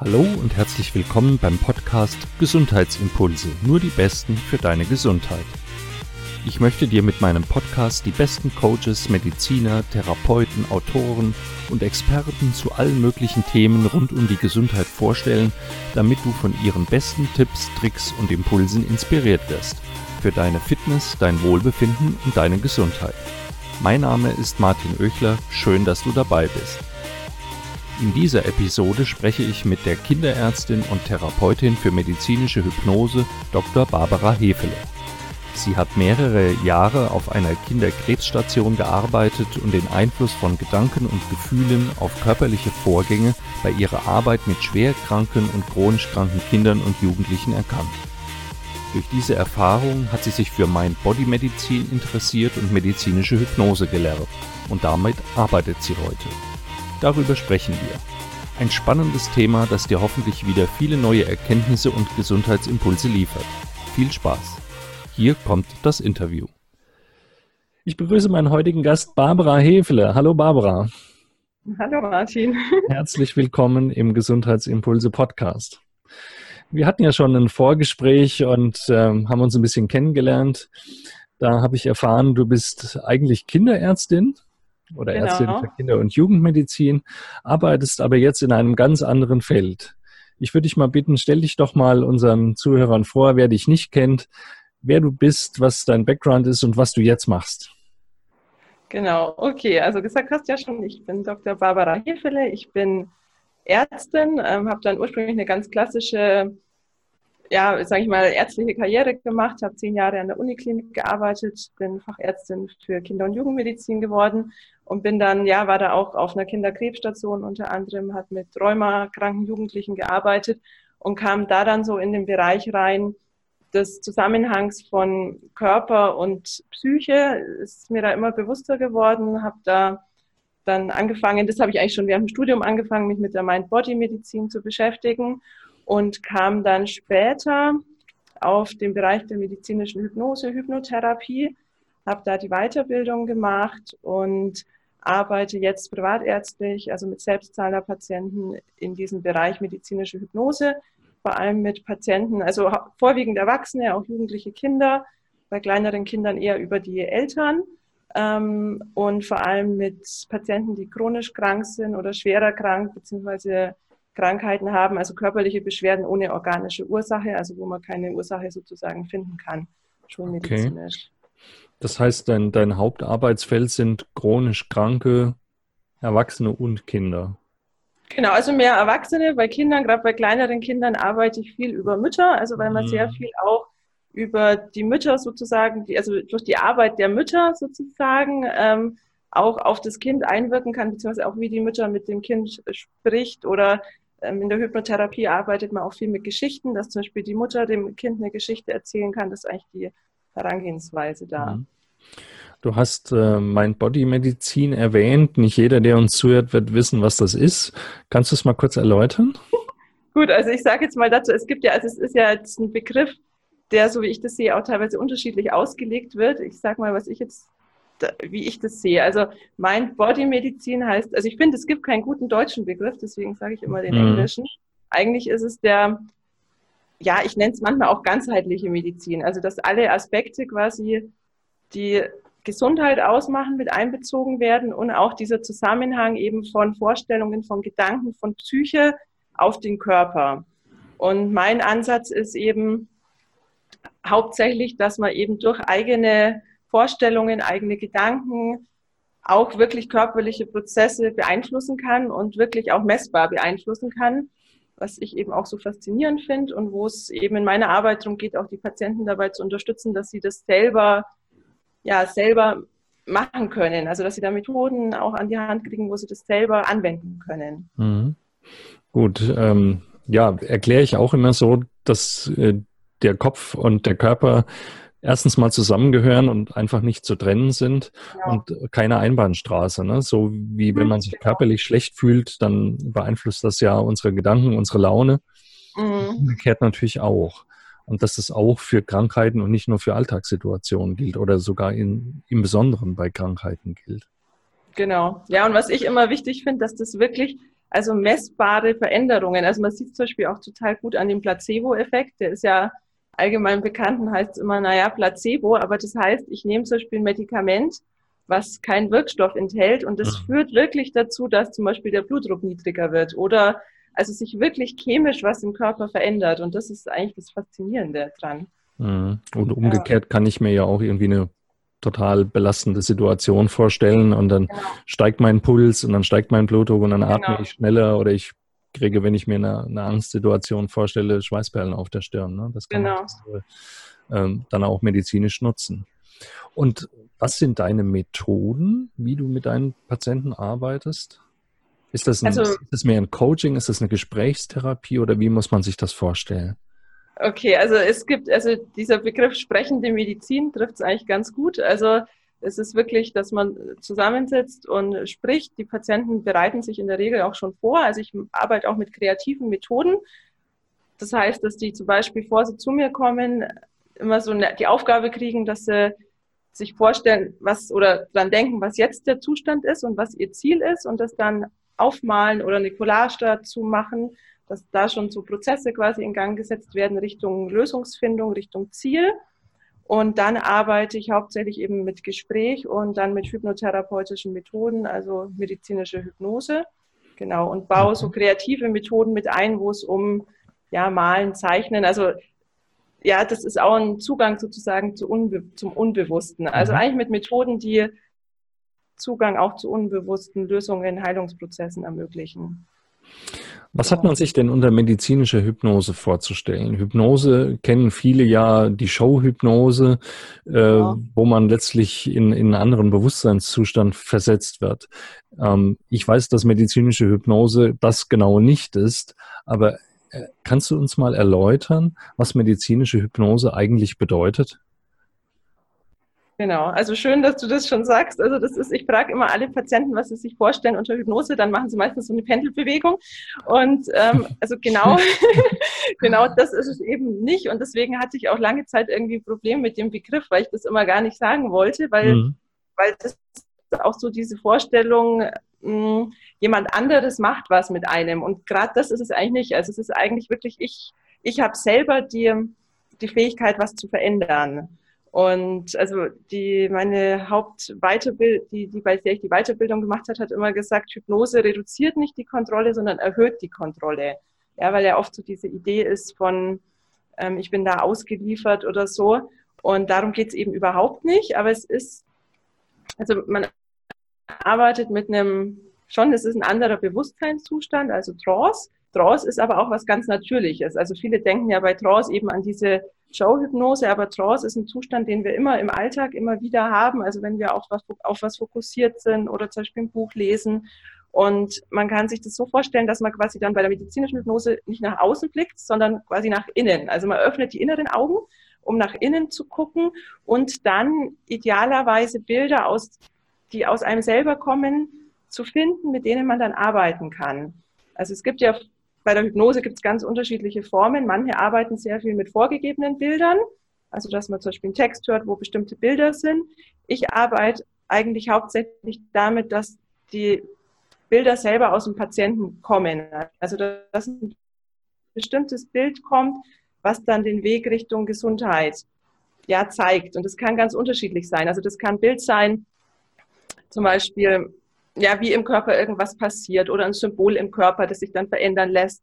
Hallo und herzlich willkommen beim Podcast Gesundheitsimpulse, nur die besten für deine Gesundheit. Ich möchte dir mit meinem Podcast die besten Coaches, Mediziner, Therapeuten, Autoren und Experten zu allen möglichen Themen rund um die Gesundheit vorstellen, damit du von ihren besten Tipps, Tricks und Impulsen inspiriert wirst. Für deine Fitness, dein Wohlbefinden und deine Gesundheit. Mein Name ist Martin Oechler, schön, dass du dabei bist. In dieser Episode spreche ich mit der Kinderärztin und Therapeutin für medizinische Hypnose Dr. Barbara Hefele. Sie hat mehrere Jahre auf einer Kinderkrebsstation gearbeitet und den Einfluss von Gedanken und Gefühlen auf körperliche Vorgänge bei ihrer Arbeit mit schwerkranken und chronisch kranken Kindern und Jugendlichen erkannt. Durch diese Erfahrung hat sie sich für Mind-Body-Medizin interessiert und medizinische Hypnose gelernt und damit arbeitet sie heute. Darüber sprechen wir. Ein spannendes Thema, das dir hoffentlich wieder viele neue Erkenntnisse und Gesundheitsimpulse liefert. Viel Spaß. Hier kommt das Interview. Ich begrüße meinen heutigen Gast Barbara Hefele. Hallo Barbara. Hallo Martin. Herzlich willkommen im Gesundheitsimpulse Podcast. Wir hatten ja schon ein Vorgespräch und ähm, haben uns ein bisschen kennengelernt. Da habe ich erfahren, du bist eigentlich Kinderärztin oder genau. Ärztin für Kinder- und Jugendmedizin, arbeitest aber jetzt in einem ganz anderen Feld. Ich würde dich mal bitten, stell dich doch mal unseren Zuhörern vor, wer dich nicht kennt, wer du bist, was dein Background ist und was du jetzt machst. Genau, okay. Also gesagt hast du ja schon, ich bin Dr. Barbara Hefele, ich bin Ärztin, ähm, habe dann ursprünglich eine ganz klassische ja, sage ich mal, ärztliche Karriere gemacht, habe zehn Jahre an der Uniklinik gearbeitet, bin Fachärztin für Kinder- und Jugendmedizin geworden und bin dann, ja, war da auch auf einer Kinderkrebsstation unter anderem, hat mit Rheuma-kranken Jugendlichen gearbeitet und kam da dann so in den Bereich rein des Zusammenhangs von Körper und Psyche, ist mir da immer bewusster geworden, habe da dann angefangen, das habe ich eigentlich schon während dem Studium angefangen, mich mit der Mind-Body-Medizin zu beschäftigen und kam dann später auf den Bereich der medizinischen Hypnose, Hypnotherapie, habe da die Weiterbildung gemacht und arbeite jetzt privatärztlich, also mit selbstzahlender Patienten in diesem Bereich medizinische Hypnose, vor allem mit Patienten, also vorwiegend Erwachsene, auch jugendliche Kinder, bei kleineren Kindern eher über die Eltern ähm, und vor allem mit Patienten, die chronisch krank sind oder schwerer krank, beziehungsweise Krankheiten haben, also körperliche Beschwerden ohne organische Ursache, also wo man keine Ursache sozusagen finden kann, schon medizinisch. Okay. Das heißt, dein, dein Hauptarbeitsfeld sind chronisch kranke Erwachsene und Kinder. Genau, also mehr Erwachsene. Bei Kindern, gerade bei kleineren Kindern, arbeite ich viel über Mütter, also weil man mhm. sehr viel auch über die Mütter sozusagen, die, also durch die Arbeit der Mütter sozusagen, ähm, auch auf das Kind einwirken kann, beziehungsweise auch wie die Mutter mit dem Kind spricht oder in der Hypnotherapie arbeitet man auch viel mit Geschichten, dass zum Beispiel die Mutter dem Kind eine Geschichte erzählen kann. Das ist eigentlich die Herangehensweise da. Mhm. Du hast äh, Mind-Body-Medizin erwähnt. Nicht jeder, der uns zuhört, wird wissen, was das ist. Kannst du es mal kurz erläutern? Gut, also ich sage jetzt mal dazu, es gibt ja, also es ist ja jetzt ein Begriff, der, so wie ich das sehe, auch teilweise unterschiedlich ausgelegt wird. Ich sage mal, was ich jetzt wie ich das sehe. Also Mind-Body-Medizin heißt, also ich finde, es gibt keinen guten deutschen Begriff, deswegen sage ich immer den mhm. englischen. Eigentlich ist es der, ja, ich nenne es manchmal auch ganzheitliche Medizin. Also dass alle Aspekte quasi, die Gesundheit ausmachen, mit einbezogen werden und auch dieser Zusammenhang eben von Vorstellungen, von Gedanken, von Psyche auf den Körper. Und mein Ansatz ist eben hauptsächlich, dass man eben durch eigene Vorstellungen, eigene Gedanken, auch wirklich körperliche Prozesse beeinflussen kann und wirklich auch messbar beeinflussen kann, was ich eben auch so faszinierend finde und wo es eben in meiner Arbeit darum geht, auch die Patienten dabei zu unterstützen, dass sie das selber, ja, selber machen können. Also, dass sie da Methoden auch an die Hand kriegen, wo sie das selber anwenden können. Mhm. Gut, ähm, ja, erkläre ich auch immer so, dass äh, der Kopf und der Körper erstens mal zusammengehören und einfach nicht zu trennen sind ja. und keine Einbahnstraße. Ne? So wie wenn man sich körperlich schlecht fühlt, dann beeinflusst das ja unsere Gedanken, unsere Laune. Mhm. Umgekehrt natürlich auch. Und dass das auch für Krankheiten und nicht nur für Alltagssituationen gilt oder sogar in, im Besonderen bei Krankheiten gilt. Genau. Ja, und was ich immer wichtig finde, dass das wirklich also messbare Veränderungen. Also man sieht zum Beispiel auch total gut an dem Placebo-Effekt. Der ist ja allgemein bekannt und heißt immer, naja, Placebo, aber das heißt, ich nehme zum Beispiel ein Medikament, was keinen Wirkstoff enthält und das mhm. führt wirklich dazu, dass zum Beispiel der Blutdruck niedriger wird oder also sich wirklich chemisch was im Körper verändert und das ist eigentlich das Faszinierende dran. Mhm. Und umgekehrt ja. kann ich mir ja auch irgendwie eine total belastende Situation vorstellen und dann genau. steigt mein Puls und dann steigt mein Blutdruck und dann genau. atme ich schneller oder ich kriege, wenn ich mir eine, eine Angstsituation vorstelle, Schweißperlen auf der Stirn. Ne? Das kann genau. man ähm, dann auch medizinisch nutzen. Und was sind deine Methoden, wie du mit deinen Patienten arbeitest? Ist das, ein, also, ist das mehr ein Coaching, ist das eine Gesprächstherapie oder wie muss man sich das vorstellen? Okay, also es gibt, also dieser Begriff sprechende Medizin trifft es eigentlich ganz gut. Also es ist wirklich, dass man zusammensitzt und spricht. Die Patienten bereiten sich in der Regel auch schon vor. Also ich arbeite auch mit kreativen Methoden. Das heißt, dass die zum Beispiel, bevor sie zu mir kommen, immer so die Aufgabe kriegen, dass sie sich vorstellen, was oder dann denken, was jetzt der Zustand ist und was ihr Ziel ist und das dann aufmalen oder eine Collage dazu machen, dass da schon so Prozesse quasi in Gang gesetzt werden Richtung Lösungsfindung, Richtung Ziel. Und dann arbeite ich hauptsächlich eben mit Gespräch und dann mit hypnotherapeutischen Methoden, also medizinische Hypnose. Genau. Und baue so kreative Methoden mit ein, wo es um ja, Malen, Zeichnen, also ja, das ist auch ein Zugang sozusagen zu Unbe zum Unbewussten. Also mhm. eigentlich mit Methoden, die Zugang auch zu unbewussten Lösungen, Heilungsprozessen ermöglichen. Was hat man sich denn unter medizinischer Hypnose vorzustellen? Hypnose kennen viele ja die Showhypnose, äh, ja. wo man letztlich in, in einen anderen Bewusstseinszustand versetzt wird. Ähm, ich weiß, dass medizinische Hypnose das genau nicht ist, aber äh, kannst du uns mal erläutern, was medizinische Hypnose eigentlich bedeutet? Genau, also schön, dass du das schon sagst. Also das ist, ich frage immer alle Patienten, was sie sich vorstellen unter Hypnose, dann machen sie meistens so eine Pendelbewegung. Und ähm, also genau, genau das ist es eben nicht. Und deswegen hatte ich auch lange Zeit irgendwie ein Problem mit dem Begriff, weil ich das immer gar nicht sagen wollte, weil, mhm. weil das auch so diese Vorstellung, mh, hm, jemand anderes macht was mit einem. Und gerade das ist es eigentlich nicht. Also es ist eigentlich wirklich, ich, ich habe selber die, die Fähigkeit, was zu verändern. Und also die, meine Hauptweiterbildung, die, die, bei der ich die Weiterbildung gemacht hat, hat immer gesagt, Hypnose reduziert nicht die Kontrolle, sondern erhöht die Kontrolle. Ja, weil ja oft so diese Idee ist von, ähm, ich bin da ausgeliefert oder so. Und darum geht es eben überhaupt nicht. Aber es ist, also man arbeitet mit einem, schon, es ist ein anderer Bewusstseinszustand, also Trance. Trance ist aber auch was ganz Natürliches. Also viele denken ja bei Trance eben an diese Showhypnose, aber Trance ist ein Zustand, den wir immer im Alltag immer wieder haben. Also wenn wir auf was, auf was fokussiert sind oder zum Beispiel ein Buch lesen. Und man kann sich das so vorstellen, dass man quasi dann bei der medizinischen Hypnose nicht nach außen blickt, sondern quasi nach innen. Also man öffnet die inneren Augen, um nach innen zu gucken und dann idealerweise Bilder aus, die aus einem selber kommen, zu finden, mit denen man dann arbeiten kann. Also es gibt ja bei der Hypnose gibt es ganz unterschiedliche Formen. Manche arbeiten sehr viel mit vorgegebenen Bildern, also dass man zum Beispiel einen Text hört, wo bestimmte Bilder sind. Ich arbeite eigentlich hauptsächlich damit, dass die Bilder selber aus dem Patienten kommen. Also dass ein bestimmtes Bild kommt, was dann den Weg Richtung Gesundheit ja zeigt. Und das kann ganz unterschiedlich sein. Also das kann ein Bild sein, zum Beispiel ja, wie im Körper irgendwas passiert oder ein Symbol im Körper, das sich dann verändern lässt.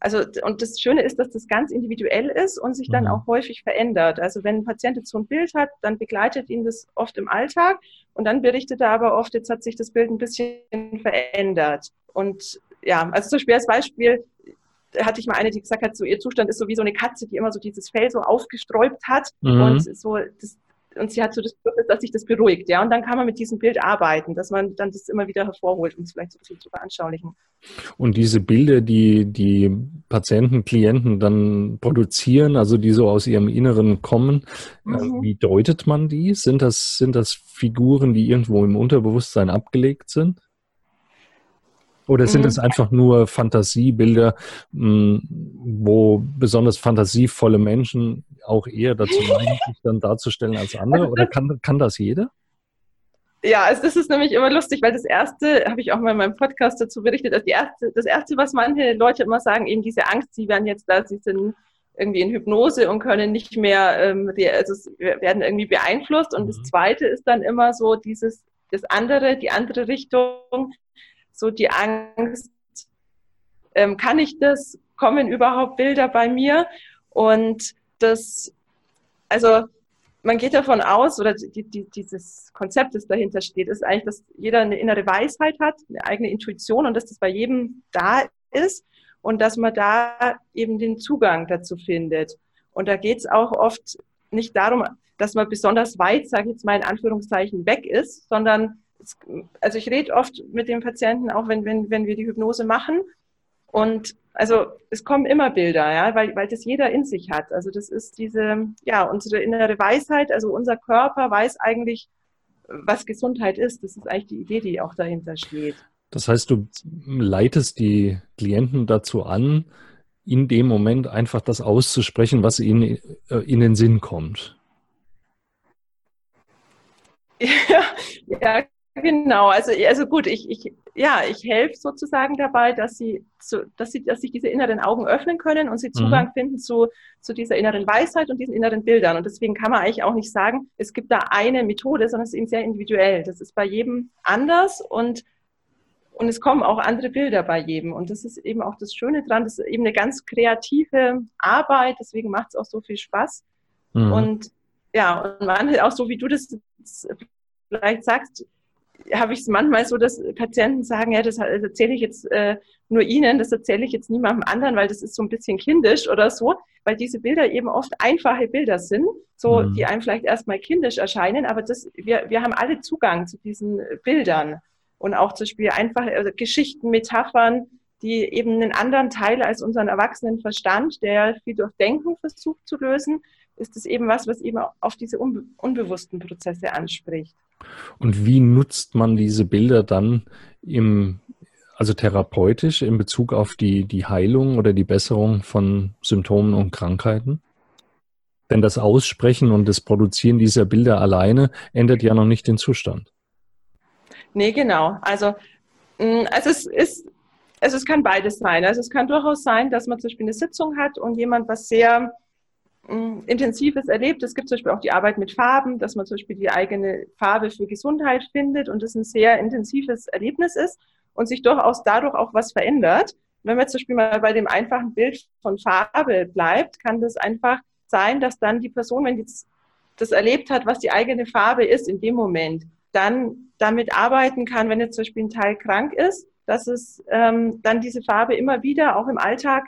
Also, und das Schöne ist, dass das ganz individuell ist und sich dann mhm. auch häufig verändert. Also, wenn ein Patient jetzt so ein Bild hat, dann begleitet ihn das oft im Alltag und dann berichtet er aber oft, jetzt hat sich das Bild ein bisschen verändert. Und ja, also zum Beispiel als Beispiel hatte ich mal eine, die gesagt hat, so ihr Zustand ist so wie so eine Katze, die immer so dieses Fell so aufgesträubt hat mhm. und so das, und sie hat so das Bedürfnis, dass sich das beruhigt, ja. Und dann kann man mit diesem Bild arbeiten, dass man dann das immer wieder hervorholt, um es vielleicht so ein bisschen zu veranschaulichen. Und diese Bilder, die die Patienten, Klienten dann produzieren, also die so aus ihrem Inneren kommen, äh, mhm. wie deutet man die? Sind das, sind das Figuren, die irgendwo im Unterbewusstsein abgelegt sind? Oder sind es mhm. einfach nur Fantasiebilder, hm, wo besonders fantasievolle Menschen auch eher dazu neigen, sich dann darzustellen als andere? Oder kann, kann das jeder? Ja, also das ist nämlich immer lustig, weil das erste, habe ich auch mal in meinem Podcast dazu berichtet, die erste, das erste, was manche Leute immer sagen, eben diese Angst, sie werden jetzt da, sie sind irgendwie in Hypnose und können nicht mehr, ähm, also werden irgendwie beeinflusst. Und mhm. das zweite ist dann immer so dieses, das andere, die andere Richtung, so die Angst, ähm, kann ich das, kommen überhaupt Bilder bei mir? Und das, also man geht davon aus, oder die, die, dieses Konzept, das dahinter steht, ist eigentlich, dass jeder eine innere Weisheit hat, eine eigene Intuition und dass das bei jedem da ist und dass man da eben den Zugang dazu findet. Und da geht es auch oft nicht darum, dass man besonders weit, sage ich jetzt mal in Anführungszeichen, weg ist, sondern, also ich rede oft mit den Patienten, auch wenn, wenn, wenn wir die Hypnose machen. Und also es kommen immer Bilder, ja, weil, weil das jeder in sich hat. Also das ist diese, ja, unsere innere Weisheit, also unser Körper weiß eigentlich, was Gesundheit ist. Das ist eigentlich die Idee, die auch dahinter steht. Das heißt, du leitest die Klienten dazu an, in dem Moment einfach das auszusprechen, was ihnen äh, in den Sinn kommt. Ja, ja genau. Also, also gut, ich, ich, ja, ich helfe sozusagen dabei, dass sie, zu, dass sie, dass sich diese inneren Augen öffnen können und sie mhm. Zugang mhm. finden zu, zu dieser inneren Weisheit und diesen inneren Bildern. Und deswegen kann man eigentlich auch nicht sagen, es gibt da eine Methode, sondern es ist eben sehr individuell. Das ist bei jedem anders und und es kommen auch andere Bilder bei jedem. Und das ist eben auch das Schöne dran. Das ist eben eine ganz kreative Arbeit. Deswegen macht es auch so viel Spaß. Mhm. Und ja, und man auch so, wie du das vielleicht sagst, habe ich es manchmal so, dass Patienten sagen, ja, das erzähle ich jetzt äh, nur Ihnen, das erzähle ich jetzt niemandem anderen, weil das ist so ein bisschen kindisch oder so, weil diese Bilder eben oft einfache Bilder sind, so mhm. die einem vielleicht erstmal kindisch erscheinen, aber das, wir, wir haben alle Zugang zu diesen Bildern und auch zum Beispiel einfach also Geschichten, Metaphern, die eben einen anderen Teil als unseren erwachsenen Verstand, der viel durch Denken versucht zu lösen, ist es eben was, was eben auf diese unbe unbewussten Prozesse anspricht. Und wie nutzt man diese Bilder dann im, also therapeutisch in Bezug auf die, die Heilung oder die Besserung von Symptomen und Krankheiten? Denn das Aussprechen und das Produzieren dieser Bilder alleine ändert ja noch nicht den Zustand. Nee, genau. Also, mm, also es ist, also es kann beides sein. Also es kann durchaus sein, dass man zum Beispiel eine Sitzung hat und jemand was sehr mm, Intensives erlebt. Es gibt zum Beispiel auch die Arbeit mit Farben, dass man zum Beispiel die eigene Farbe für Gesundheit findet und es ein sehr intensives Erlebnis ist und sich durchaus dadurch auch was verändert. Wenn man zum Beispiel mal bei dem einfachen Bild von Farbe bleibt, kann das einfach sein, dass dann die Person, wenn die das erlebt hat, was die eigene Farbe ist in dem Moment, dann damit arbeiten kann, wenn jetzt zum Beispiel ein Teil krank ist, dass es ähm, dann diese Farbe immer wieder auch im Alltag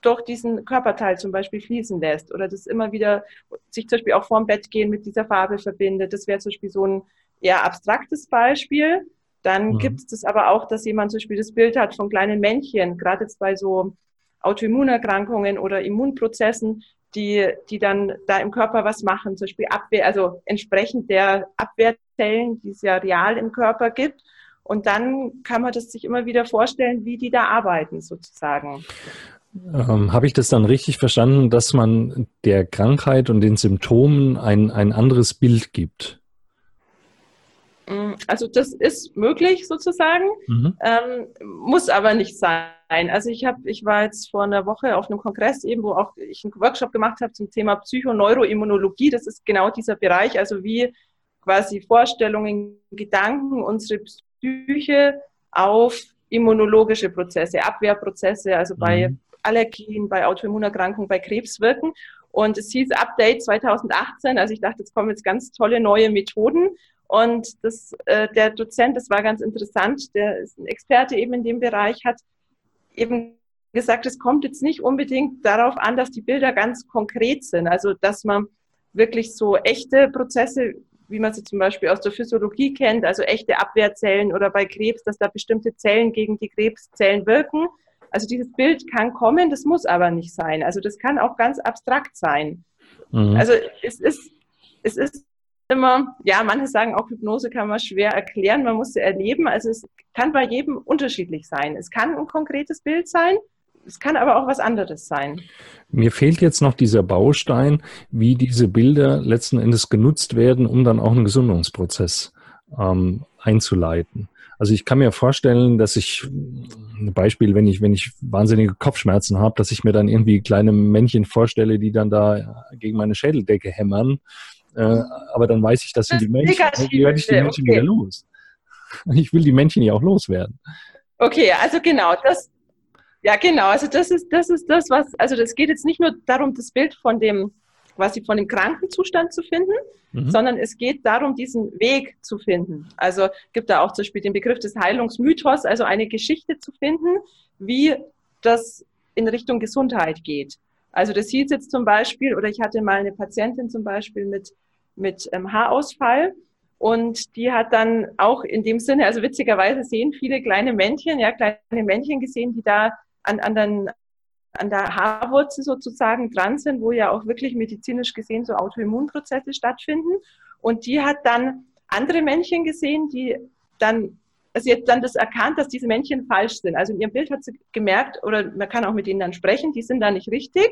durch diesen Körperteil zum Beispiel fließen lässt oder das immer wieder sich zum Beispiel auch vorm Bett gehen mit dieser Farbe verbindet. Das wäre zum Beispiel so ein eher abstraktes Beispiel. Dann mhm. gibt es aber auch, dass jemand zum Beispiel das Bild hat von kleinen Männchen, gerade jetzt bei so Autoimmunerkrankungen oder Immunprozessen, die, die dann da im Körper was machen, zum Beispiel Abwehr, also entsprechend der Abwehrzellen, die es ja real im Körper gibt. Und dann kann man das sich immer wieder vorstellen, wie die da arbeiten, sozusagen. Ähm, Habe ich das dann richtig verstanden, dass man der Krankheit und den Symptomen ein, ein anderes Bild gibt? Mm, also das ist möglich sozusagen, mhm. ähm, muss aber nicht sein. Also ich habe, ich war jetzt vor einer Woche auf einem Kongress eben, wo auch ich einen Workshop gemacht habe zum Thema Psychoneuroimmunologie. Das ist genau dieser Bereich, also wie quasi Vorstellungen, Gedanken, unsere Psyche auf immunologische Prozesse, Abwehrprozesse, also bei mhm. Allergien, bei Autoimmunerkrankungen, bei Krebs wirken. Und es hieß Update 2018, also ich dachte, jetzt kommen jetzt ganz tolle neue Methoden. Und das, äh, der Dozent, das war ganz interessant, der ist ein Experte eben in dem Bereich, hat eben gesagt, es kommt jetzt nicht unbedingt darauf an, dass die Bilder ganz konkret sind. Also, dass man wirklich so echte Prozesse, wie man sie zum Beispiel aus der Physiologie kennt, also echte Abwehrzellen oder bei Krebs, dass da bestimmte Zellen gegen die Krebszellen wirken. Also dieses Bild kann kommen, das muss aber nicht sein. Also das kann auch ganz abstrakt sein. Mhm. Also es ist, es ist immer, ja, manche sagen auch, Hypnose kann man schwer erklären, man muss sie erleben. Also es kann bei jedem unterschiedlich sein. Es kann ein konkretes Bild sein, es kann aber auch was anderes sein. Mir fehlt jetzt noch dieser Baustein, wie diese Bilder letzten Endes genutzt werden, um dann auch einen Gesundungsprozess ähm, einzuleiten. Also ich kann mir vorstellen, dass ich, ein Beispiel, wenn ich, wenn ich wahnsinnige Kopfschmerzen habe, dass ich mir dann irgendwie kleine Männchen vorstelle, die dann da gegen meine Schädeldecke hämmern. Äh, aber dann weiß ich, das sind die Männchen. Wie werde ich die Männchen okay. wieder los? Ich will die Männchen ja auch loswerden. Okay, also genau, das, ja genau, also das ist, das ist das, was, also das geht jetzt nicht nur darum, das Bild von dem quasi von dem Krankenzustand zu finden, mhm. sondern es geht darum, diesen Weg zu finden. Also gibt da auch zum Beispiel den Begriff des Heilungsmythos, also eine Geschichte zu finden, wie das in Richtung Gesundheit geht. Also das hieß jetzt zum Beispiel, oder ich hatte mal eine Patientin zum Beispiel mit, mit ähm, Haarausfall und die hat dann auch in dem Sinne, also witzigerweise sehen viele kleine Männchen, ja, kleine Männchen gesehen, die da an, an, den, an der Haarwurzel sozusagen dran sind, wo ja auch wirklich medizinisch gesehen so Autoimmunprozesse stattfinden. Und die hat dann andere Männchen gesehen, die dann, also sie hat dann das erkannt, dass diese Männchen falsch sind. Also in ihrem Bild hat sie gemerkt, oder man kann auch mit ihnen dann sprechen, die sind da nicht richtig.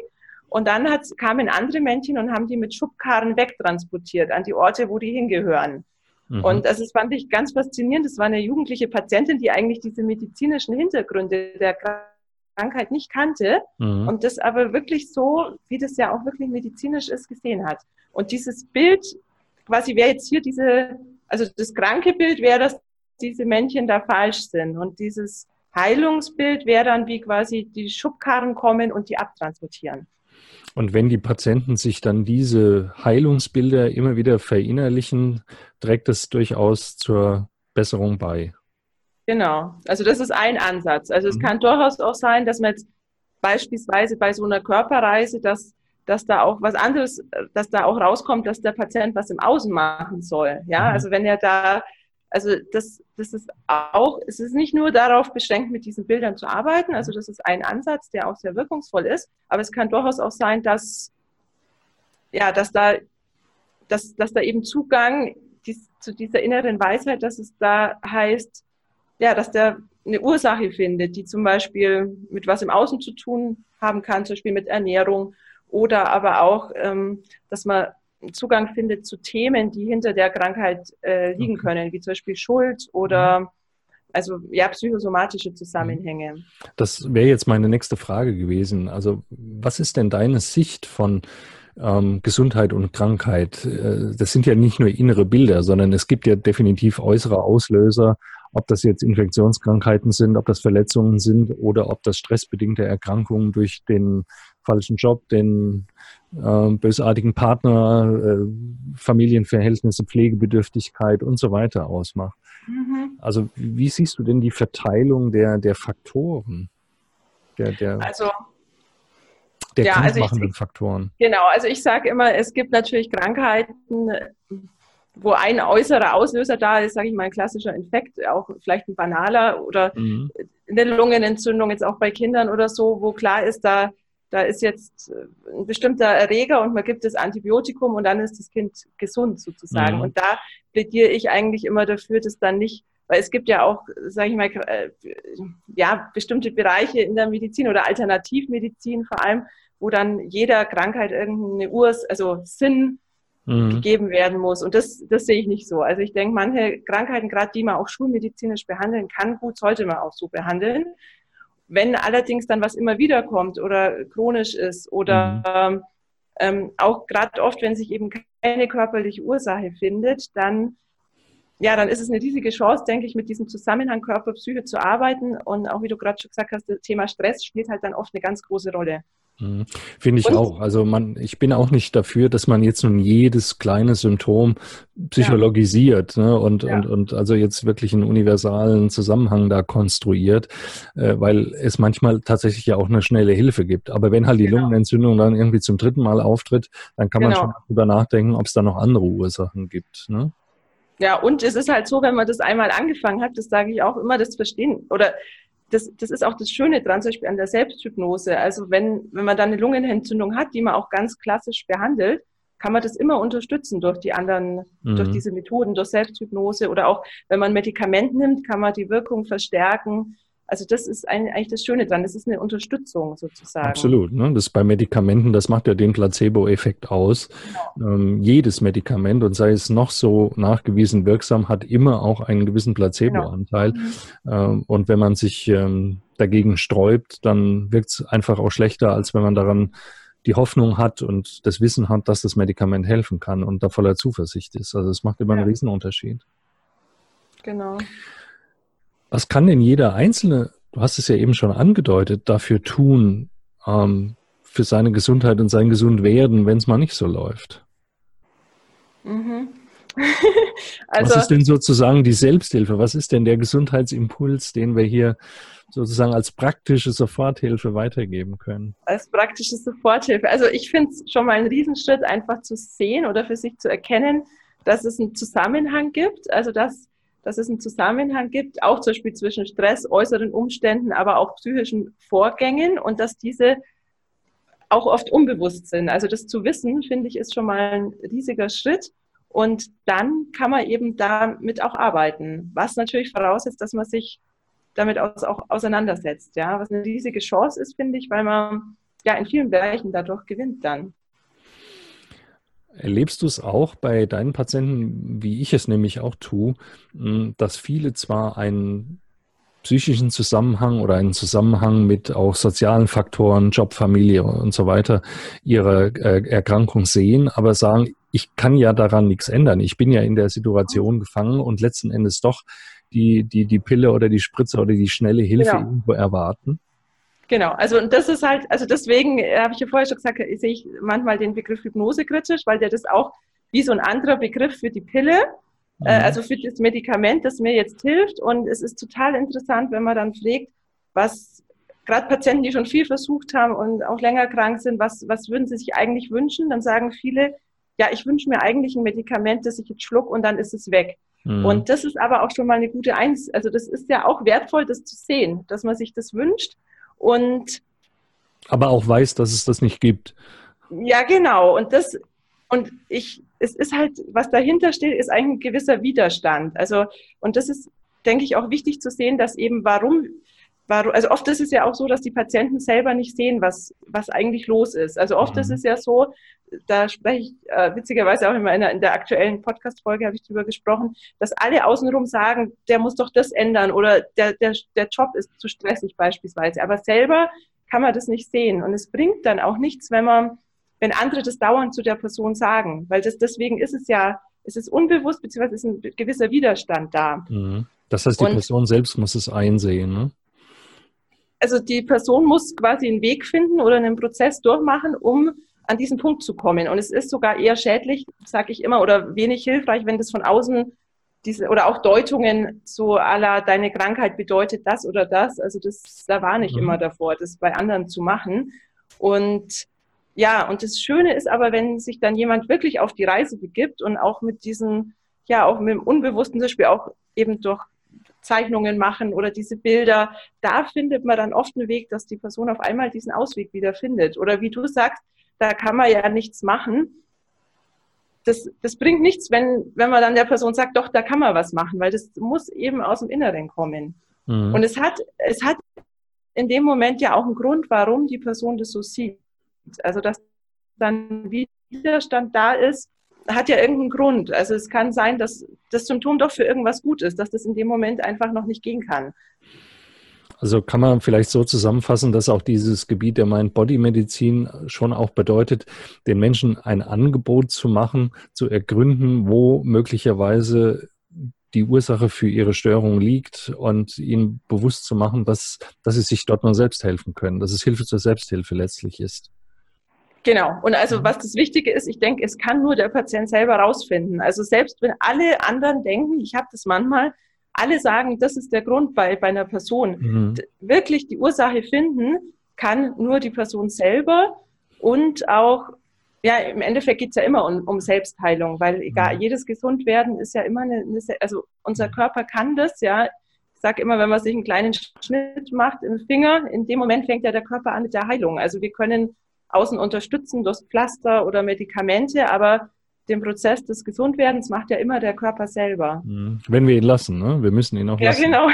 Und dann hat, kamen andere Männchen und haben die mit Schubkarren wegtransportiert an die Orte, wo die hingehören. Mhm. Und das ist, fand ich ganz faszinierend. Das war eine jugendliche Patientin, die eigentlich diese medizinischen Hintergründe der Krankheit nicht kannte mhm. und das aber wirklich so, wie das ja auch wirklich medizinisch ist, gesehen hat. Und dieses Bild, quasi wäre jetzt hier diese, also das kranke Bild wäre, dass diese Männchen da falsch sind und dieses Heilungsbild wäre dann, wie quasi die Schubkarren kommen und die abtransportieren. Und wenn die Patienten sich dann diese Heilungsbilder immer wieder verinnerlichen, trägt das durchaus zur Besserung bei. Genau, also das ist ein Ansatz. Also es mhm. kann durchaus auch sein, dass man jetzt beispielsweise bei so einer Körperreise, dass, dass da auch was anderes, dass da auch rauskommt, dass der Patient was im Außen machen soll. Ja, mhm. also wenn er da, also das, das ist auch, es ist nicht nur darauf beschränkt, mit diesen Bildern zu arbeiten. Also das ist ein Ansatz, der auch sehr wirkungsvoll ist. Aber es kann durchaus auch sein, dass, ja, dass da, dass, dass da eben Zugang dies, zu dieser inneren Weisheit, dass es da heißt, ja, dass der eine Ursache findet, die zum Beispiel mit was im Außen zu tun haben kann, zum Beispiel mit Ernährung oder aber auch, ähm, dass man Zugang findet zu Themen, die hinter der Krankheit äh, liegen können, wie zum Beispiel Schuld oder mhm. also ja, psychosomatische Zusammenhänge. Das wäre jetzt meine nächste Frage gewesen. Also was ist denn deine Sicht von ähm, Gesundheit und Krankheit? Äh, das sind ja nicht nur innere Bilder, sondern es gibt ja definitiv äußere Auslöser, ob das jetzt Infektionskrankheiten sind, ob das Verletzungen sind oder ob das stressbedingte Erkrankungen durch den falschen Job, den äh, bösartigen Partner, äh, Familienverhältnisse, Pflegebedürftigkeit und so weiter ausmacht. Mhm. Also wie siehst du denn die Verteilung der, der Faktoren? Der, der, also der ja, krankmachenden also ich, Faktoren. Genau, also ich sage immer, es gibt natürlich Krankheiten, wo ein äußerer Auslöser da ist, sage ich mal, ein klassischer Infekt, auch vielleicht ein banaler oder mhm. eine Lungenentzündung jetzt auch bei Kindern oder so, wo klar ist, da, da ist jetzt ein bestimmter Erreger und man gibt das Antibiotikum und dann ist das Kind gesund sozusagen. Mhm. Und da plädiere ich eigentlich immer dafür, dass dann nicht weil es gibt ja auch, sage ich mal, äh, ja, bestimmte Bereiche in der Medizin oder Alternativmedizin vor allem, wo dann jeder Krankheit irgendeine Urs, also Sinn mhm. gegeben werden muss. Und das, das sehe ich nicht so. Also ich denke, manche Krankheiten, gerade die man auch schulmedizinisch behandeln kann, gut, sollte man auch so behandeln. Wenn allerdings dann was immer wieder kommt oder chronisch ist oder mhm. ähm, auch gerade oft, wenn sich eben keine körperliche Ursache findet, dann ja, dann ist es eine riesige Chance, denke ich, mit diesem Zusammenhang Körper-Psyche zu arbeiten. Und auch wie du gerade schon gesagt hast, das Thema Stress spielt halt dann oft eine ganz große Rolle. Mhm. Finde ich und? auch. Also man, ich bin auch nicht dafür, dass man jetzt nun jedes kleine Symptom psychologisiert ja. ne? und, ja. und, und also jetzt wirklich einen universalen Zusammenhang da konstruiert, äh, weil es manchmal tatsächlich ja auch eine schnelle Hilfe gibt. Aber wenn halt die genau. Lungenentzündung dann irgendwie zum dritten Mal auftritt, dann kann genau. man schon darüber nachdenken, ob es da noch andere Ursachen gibt. Ne? Ja, und es ist halt so, wenn man das einmal angefangen hat, das sage ich auch immer, das Verstehen oder das, das ist auch das Schöne dran, zum Beispiel an der Selbsthypnose. Also wenn, wenn man dann eine Lungenentzündung hat, die man auch ganz klassisch behandelt, kann man das immer unterstützen durch die anderen, mhm. durch diese Methoden, durch Selbsthypnose oder auch wenn man Medikament nimmt, kann man die Wirkung verstärken. Also das ist eigentlich das Schöne dran. Das ist eine Unterstützung sozusagen. Absolut. Ne? Das bei Medikamenten, das macht ja den Placebo-Effekt aus. Genau. Ähm, jedes Medikament, und sei es noch so nachgewiesen wirksam, hat immer auch einen gewissen Placebo-Anteil. Genau. Mhm. Ähm, und wenn man sich ähm, dagegen sträubt, dann wirkt es einfach auch schlechter, als wenn man daran die Hoffnung hat und das Wissen hat, dass das Medikament helfen kann und da voller Zuversicht ist. Also es macht immer ja. einen Riesenunterschied. Genau. Was kann denn jeder Einzelne, du hast es ja eben schon angedeutet, dafür tun, ähm, für seine Gesundheit und sein Gesundwerden, wenn es mal nicht so läuft? Mhm. also, Was ist denn sozusagen die Selbsthilfe? Was ist denn der Gesundheitsimpuls, den wir hier sozusagen als praktische Soforthilfe weitergeben können? Als praktische Soforthilfe. Also ich finde es schon mal ein Riesenschritt, einfach zu sehen oder für sich zu erkennen, dass es einen Zusammenhang gibt. Also dass dass es einen Zusammenhang gibt, auch zum Beispiel zwischen Stress, äußeren Umständen, aber auch psychischen Vorgängen und dass diese auch oft unbewusst sind. Also das zu wissen, finde ich, ist schon mal ein riesiger Schritt. Und dann kann man eben damit auch arbeiten, was natürlich voraussetzt, dass man sich damit auch auseinandersetzt. Ja, was eine riesige Chance ist, finde ich, weil man ja in vielen Bereichen dadurch gewinnt dann. Erlebst du es auch bei deinen Patienten, wie ich es nämlich auch tue, hm, dass viele zwar einen psychischen Zusammenhang oder einen Zusammenhang mit auch sozialen Faktoren, Job, Familie und so weiter ihre äh, Erkrankung sehen, aber sagen, ich kann ja daran nichts ändern. Ich bin ja in der Situation gefangen und letzten Endes doch die, die, die Pille oder die Spritze oder die schnelle Hilfe genau. irgendwo erwarten. Genau, also und das ist halt, also deswegen äh, habe ich ja vorher schon gesagt, sehe ich manchmal den Begriff Hypnose kritisch, weil der das auch wie so ein anderer Begriff für die Pille, äh, mhm. äh, also für das Medikament, das mir jetzt hilft. Und es ist total interessant, wenn man dann pflegt, was gerade Patienten, die schon viel versucht haben und auch länger krank sind, was, was würden sie sich eigentlich wünschen? Dann sagen viele, ja, ich wünsche mir eigentlich ein Medikament, das ich jetzt schluck und dann ist es weg. Mhm. Und das ist aber auch schon mal eine gute Eins. Also das ist ja auch wertvoll, das zu sehen, dass man sich das wünscht und aber auch weiß, dass es das nicht gibt. Ja, genau. Und das und ich, es ist halt, was dahinter steht, ist eigentlich ein gewisser Widerstand. Also und das ist, denke ich, auch wichtig zu sehen, dass eben warum also oft ist es ja auch so, dass die Patienten selber nicht sehen, was, was eigentlich los ist. Also oft mhm. ist es ja so, da spreche ich äh, witzigerweise auch immer in der, in der aktuellen Podcast-Folge habe ich darüber gesprochen, dass alle außenrum sagen, der muss doch das ändern oder der, der, der Job ist zu stressig beispielsweise. Aber selber kann man das nicht sehen. Und es bringt dann auch nichts, wenn man, wenn andere das dauernd zu der Person sagen. Weil das, deswegen ist es ja, es ist unbewusst, beziehungsweise ist ein gewisser Widerstand da. Mhm. Das heißt, die Und, Person selbst muss es einsehen, ne? Also die Person muss quasi einen Weg finden oder einen Prozess durchmachen, um an diesen Punkt zu kommen. Und es ist sogar eher schädlich, sage ich immer, oder wenig hilfreich, wenn das von außen diese oder auch Deutungen so aller deine Krankheit bedeutet das oder das. Also das, da warne ich mhm. immer davor, das bei anderen zu machen. Und ja, und das Schöne ist aber, wenn sich dann jemand wirklich auf die Reise begibt und auch mit diesen, ja, auch mit dem Unbewussten zum Beispiel auch eben durch Zeichnungen machen oder diese Bilder, da findet man dann oft einen Weg, dass die Person auf einmal diesen Ausweg wieder findet. Oder wie du sagst, da kann man ja nichts machen. Das, das bringt nichts, wenn, wenn man dann der Person sagt, doch, da kann man was machen, weil das muss eben aus dem Inneren kommen. Mhm. Und es hat, es hat in dem Moment ja auch einen Grund, warum die Person das so sieht. Also, dass dann Widerstand da ist, hat ja irgendeinen Grund. Also es kann sein, dass das Symptom doch für irgendwas gut ist, dass das in dem Moment einfach noch nicht gehen kann. Also kann man vielleicht so zusammenfassen, dass auch dieses Gebiet der Mind-Body-Medizin schon auch bedeutet, den Menschen ein Angebot zu machen, zu ergründen, wo möglicherweise die Ursache für ihre Störung liegt und ihnen bewusst zu machen, dass, dass sie sich dort nur selbst helfen können, dass es Hilfe zur Selbsthilfe letztlich ist. Genau. Und also mhm. was das Wichtige ist, ich denke, es kann nur der Patient selber rausfinden. Also selbst wenn alle anderen denken, ich habe das manchmal, alle sagen, das ist der Grund bei, bei einer Person. Mhm. Wirklich die Ursache finden kann nur die Person selber und auch, ja, im Endeffekt geht es ja immer um, um Selbstheilung, weil egal, mhm. jedes Gesundwerden ist ja immer eine, eine, also unser Körper kann das, ja. Ich sage immer, wenn man sich einen kleinen Schnitt macht im Finger, in dem Moment fängt ja der Körper an mit der Heilung. Also wir können außen unterstützen durch Pflaster oder Medikamente, aber den Prozess des Gesundwerdens macht ja immer der Körper selber. Mhm. Wenn wir ihn lassen, ne? Wir müssen ihn auch ja, lassen. Genau.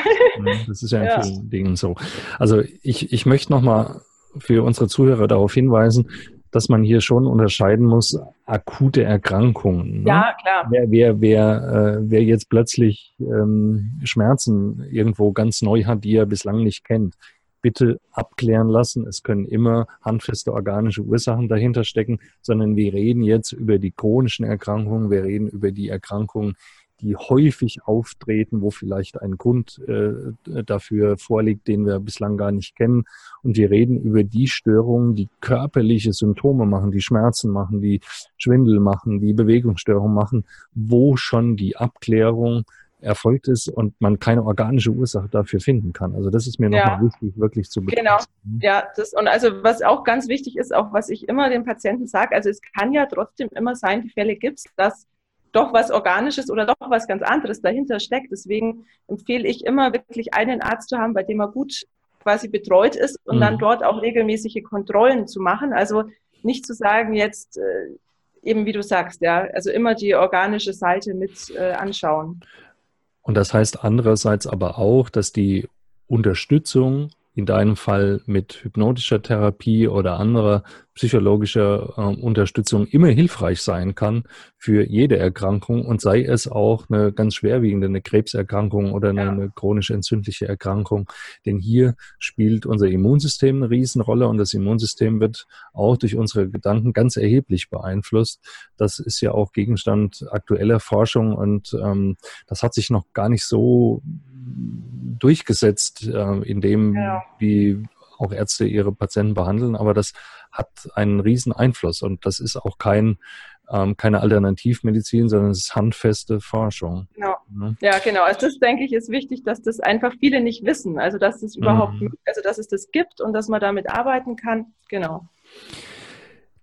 Das ist ja in ja. vielen Dingen so. Also ich, ich möchte nochmal für unsere Zuhörer darauf hinweisen, dass man hier schon unterscheiden muss, akute Erkrankungen. Ne? Ja, klar. Wer, wer, wer, äh, wer jetzt plötzlich ähm, Schmerzen irgendwo ganz neu hat, die er bislang nicht kennt, bitte abklären lassen. Es können immer handfeste organische Ursachen dahinter stecken, sondern wir reden jetzt über die chronischen Erkrankungen, wir reden über die Erkrankungen, die häufig auftreten, wo vielleicht ein Grund äh, dafür vorliegt, den wir bislang gar nicht kennen. Und wir reden über die Störungen, die körperliche Symptome machen, die Schmerzen machen, die Schwindel machen, die Bewegungsstörungen machen, wo schon die Abklärung erfolgt ist und man keine organische Ursache dafür finden kann. Also das ist mir ja. nochmal wichtig, wirklich zu betrachten. Genau, ja, das und also was auch ganz wichtig ist, auch was ich immer den Patienten sage, also es kann ja trotzdem immer sein, die Fälle gibt es, dass doch was Organisches oder doch was ganz anderes dahinter steckt. Deswegen empfehle ich immer wirklich einen Arzt zu haben, bei dem er gut quasi betreut ist und mhm. dann dort auch regelmäßige Kontrollen zu machen. Also nicht zu sagen jetzt äh, eben wie du sagst, ja, also immer die organische Seite mit äh, anschauen. Und das heißt andererseits aber auch, dass die Unterstützung in deinem Fall mit hypnotischer Therapie oder anderer psychologischer äh, Unterstützung immer hilfreich sein kann für jede Erkrankung und sei es auch eine ganz schwerwiegende, eine Krebserkrankung oder eine, ja. eine chronisch entzündliche Erkrankung. Denn hier spielt unser Immunsystem eine Riesenrolle und das Immunsystem wird auch durch unsere Gedanken ganz erheblich beeinflusst. Das ist ja auch Gegenstand aktueller Forschung und ähm, das hat sich noch gar nicht so durchgesetzt, äh, in dem, ja. wie auch Ärzte ihre Patienten behandeln, aber das hat einen riesen Einfluss und das ist auch kein, ähm, keine Alternativmedizin, sondern es ist handfeste Forschung. Genau. Ja. ja, genau. Also das denke ich ist wichtig, dass das einfach viele nicht wissen. Also dass es überhaupt, mhm. also dass es das gibt und dass man damit arbeiten kann. Genau.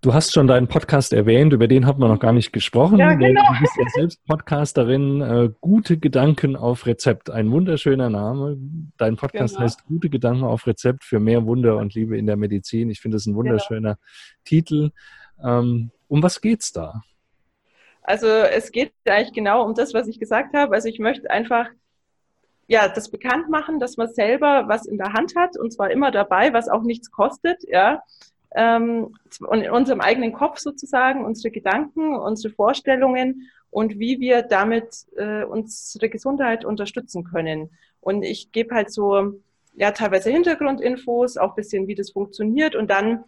Du hast schon deinen Podcast erwähnt, über den haben wir noch gar nicht gesprochen. Ja, genau. Du bist ja selbst Podcasterin. Äh, Gute Gedanken auf Rezept. Ein wunderschöner Name. Dein Podcast genau. heißt Gute Gedanken auf Rezept für mehr Wunder und Liebe in der Medizin. Ich finde es ein genau. wunderschöner genau. Titel. Ähm, um was geht's da? Also es geht eigentlich genau um das, was ich gesagt habe. Also ich möchte einfach ja, das bekannt machen, dass man selber was in der Hand hat und zwar immer dabei, was auch nichts kostet, ja ähm, und in unserem eigenen Kopf sozusagen, unsere Gedanken, unsere Vorstellungen und wie wir damit äh, unsere Gesundheit unterstützen können. Und ich gebe halt so, ja, teilweise Hintergrundinfos, auch bisschen, wie das funktioniert und dann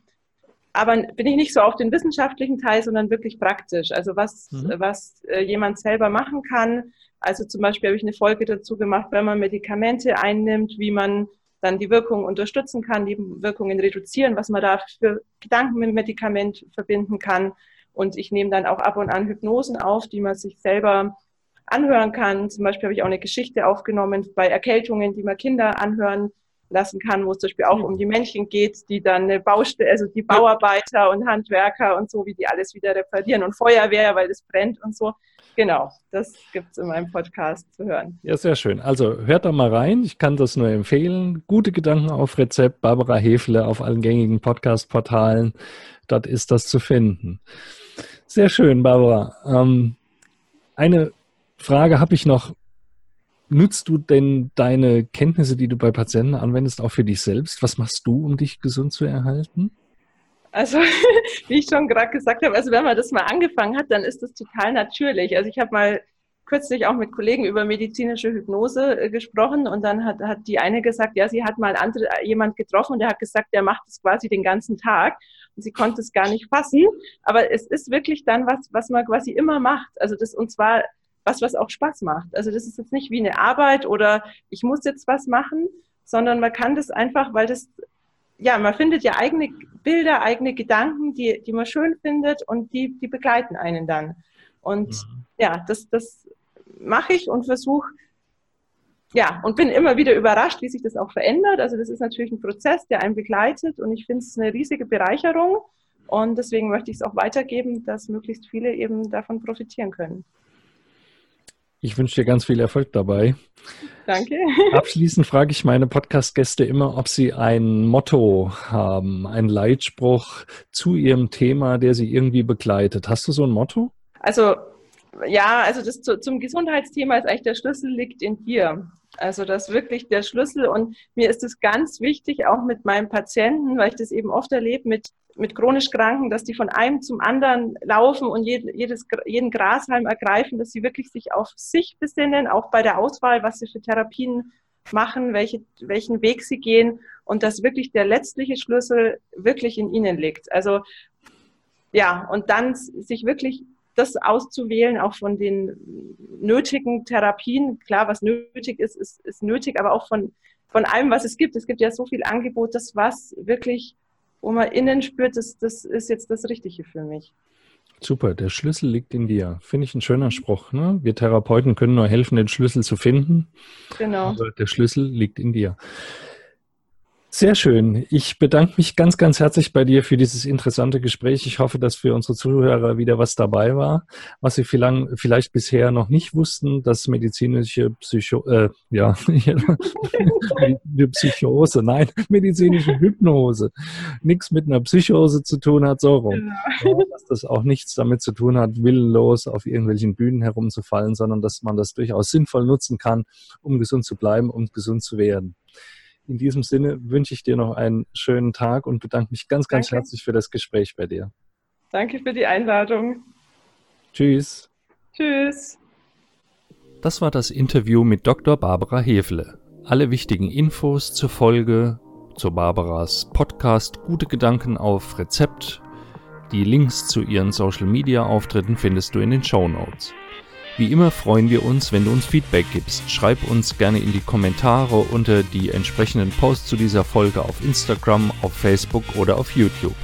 aber bin ich nicht so auf den wissenschaftlichen Teil, sondern wirklich praktisch. Also was, mhm. was äh, jemand selber machen kann. Also zum Beispiel habe ich eine Folge dazu gemacht, wenn man Medikamente einnimmt, wie man dann die Wirkung unterstützen kann, die Wirkungen reduzieren, was man da für Gedanken mit Medikament verbinden kann. Und ich nehme dann auch ab und an Hypnosen auf, die man sich selber anhören kann. Zum Beispiel habe ich auch eine Geschichte aufgenommen bei Erkältungen, die man Kinder anhören lassen kann, wo es zum Beispiel auch um die Männchen geht, die dann eine Baustelle, also die Bauarbeiter und Handwerker und so, wie die alles wieder reparieren und Feuerwehr, weil es brennt und so. Genau, das gibt es in meinem Podcast zu hören. Ja, sehr schön. Also hört da mal rein. Ich kann das nur empfehlen. Gute Gedanken auf Rezept. Barbara Hefle auf allen gängigen Podcast-Portalen. Dort ist das zu finden. Sehr schön, Barbara. Ähm, eine Frage habe ich noch. Nutzt du denn deine Kenntnisse, die du bei Patienten anwendest, auch für dich selbst? Was machst du, um dich gesund zu erhalten? Also, wie ich schon gerade gesagt habe, also wenn man das mal angefangen hat, dann ist das total natürlich. Also ich habe mal kürzlich auch mit Kollegen über medizinische Hypnose äh, gesprochen und dann hat, hat die eine gesagt, ja, sie hat mal andere, jemand getroffen und der hat gesagt, der macht das quasi den ganzen Tag und sie konnte es gar nicht fassen. Aber es ist wirklich dann was, was man quasi immer macht. Also das und zwar was, was auch Spaß macht. Also das ist jetzt nicht wie eine Arbeit oder ich muss jetzt was machen, sondern man kann das einfach, weil das ja, man findet ja eigene Bilder, eigene Gedanken, die, die man schön findet und die, die begleiten einen dann. Und mhm. ja, das, das mache ich und versuche, ja, und bin immer wieder überrascht, wie sich das auch verändert. Also das ist natürlich ein Prozess, der einen begleitet und ich finde es eine riesige Bereicherung. Und deswegen möchte ich es auch weitergeben, dass möglichst viele eben davon profitieren können. Ich wünsche dir ganz viel Erfolg dabei. Danke. Abschließend frage ich meine Podcast-Gäste immer, ob sie ein Motto haben, einen Leitspruch zu ihrem Thema, der sie irgendwie begleitet. Hast du so ein Motto? Also ja, also das zu, zum Gesundheitsthema ist eigentlich der Schlüssel liegt in dir. Also das ist wirklich der Schlüssel und mir ist es ganz wichtig, auch mit meinen Patienten, weil ich das eben oft erlebe mit, mit chronisch Kranken, dass die von einem zum anderen laufen und jedes, jeden Grashalm ergreifen, dass sie wirklich sich auf sich besinnen, auch bei der Auswahl, was sie für Therapien machen, welche, welchen Weg sie gehen und dass wirklich der letztliche Schlüssel wirklich in ihnen liegt. Also ja, und dann sich wirklich das auszuwählen, auch von den nötigen Therapien. Klar, was nötig ist, ist, ist nötig, aber auch von, von allem, was es gibt. Es gibt ja so viel Angebot, das was wirklich, wo man innen spürt, das, das ist jetzt das Richtige für mich. Super, der Schlüssel liegt in dir. Finde ich ein schöner Spruch. Ne? Wir Therapeuten können nur helfen, den Schlüssel zu finden. Genau. Der Schlüssel liegt in dir. Sehr schön. Ich bedanke mich ganz, ganz herzlich bei dir für dieses interessante Gespräch. Ich hoffe, dass für unsere Zuhörer wieder was dabei war, was sie vielleicht bisher noch nicht wussten, dass medizinische Psycho, äh, ja, Psychose, nein, medizinische Hypnose nichts mit einer Psychose zu tun hat, so rum. Genau. dass das auch nichts damit zu tun hat, willenlos auf irgendwelchen Bühnen herumzufallen, sondern dass man das durchaus sinnvoll nutzen kann, um gesund zu bleiben und um gesund zu werden. In diesem Sinne wünsche ich dir noch einen schönen Tag und bedanke mich ganz, ganz Danke. herzlich für das Gespräch bei dir. Danke für die Einladung. Tschüss. Tschüss. Das war das Interview mit Dr. Barbara Hefele. Alle wichtigen Infos zur Folge, zu Barbaras Podcast Gute Gedanken auf Rezept, die Links zu ihren Social Media Auftritten findest du in den Show Notes. Wie immer freuen wir uns, wenn du uns Feedback gibst. Schreib uns gerne in die Kommentare unter die entsprechenden Posts zu dieser Folge auf Instagram, auf Facebook oder auf YouTube.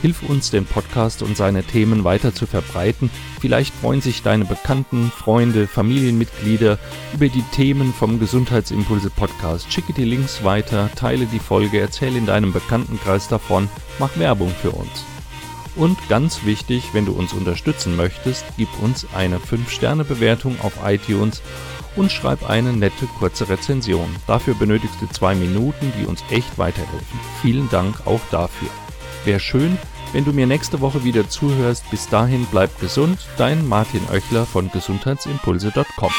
Hilf uns, den Podcast und seine Themen weiter zu verbreiten. Vielleicht freuen sich deine Bekannten, Freunde, Familienmitglieder über die Themen vom Gesundheitsimpulse Podcast. Schicke die Links weiter, teile die Folge, erzähle in deinem Bekanntenkreis davon, mach Werbung für uns. Und ganz wichtig, wenn du uns unterstützen möchtest, gib uns eine 5-Sterne-Bewertung auf iTunes und schreib eine nette kurze Rezension. Dafür benötigst du zwei Minuten, die uns echt weiterhelfen. Vielen Dank auch dafür. Wäre schön, wenn du mir nächste Woche wieder zuhörst. Bis dahin bleib gesund, dein Martin Oechler von gesundheitsimpulse.com.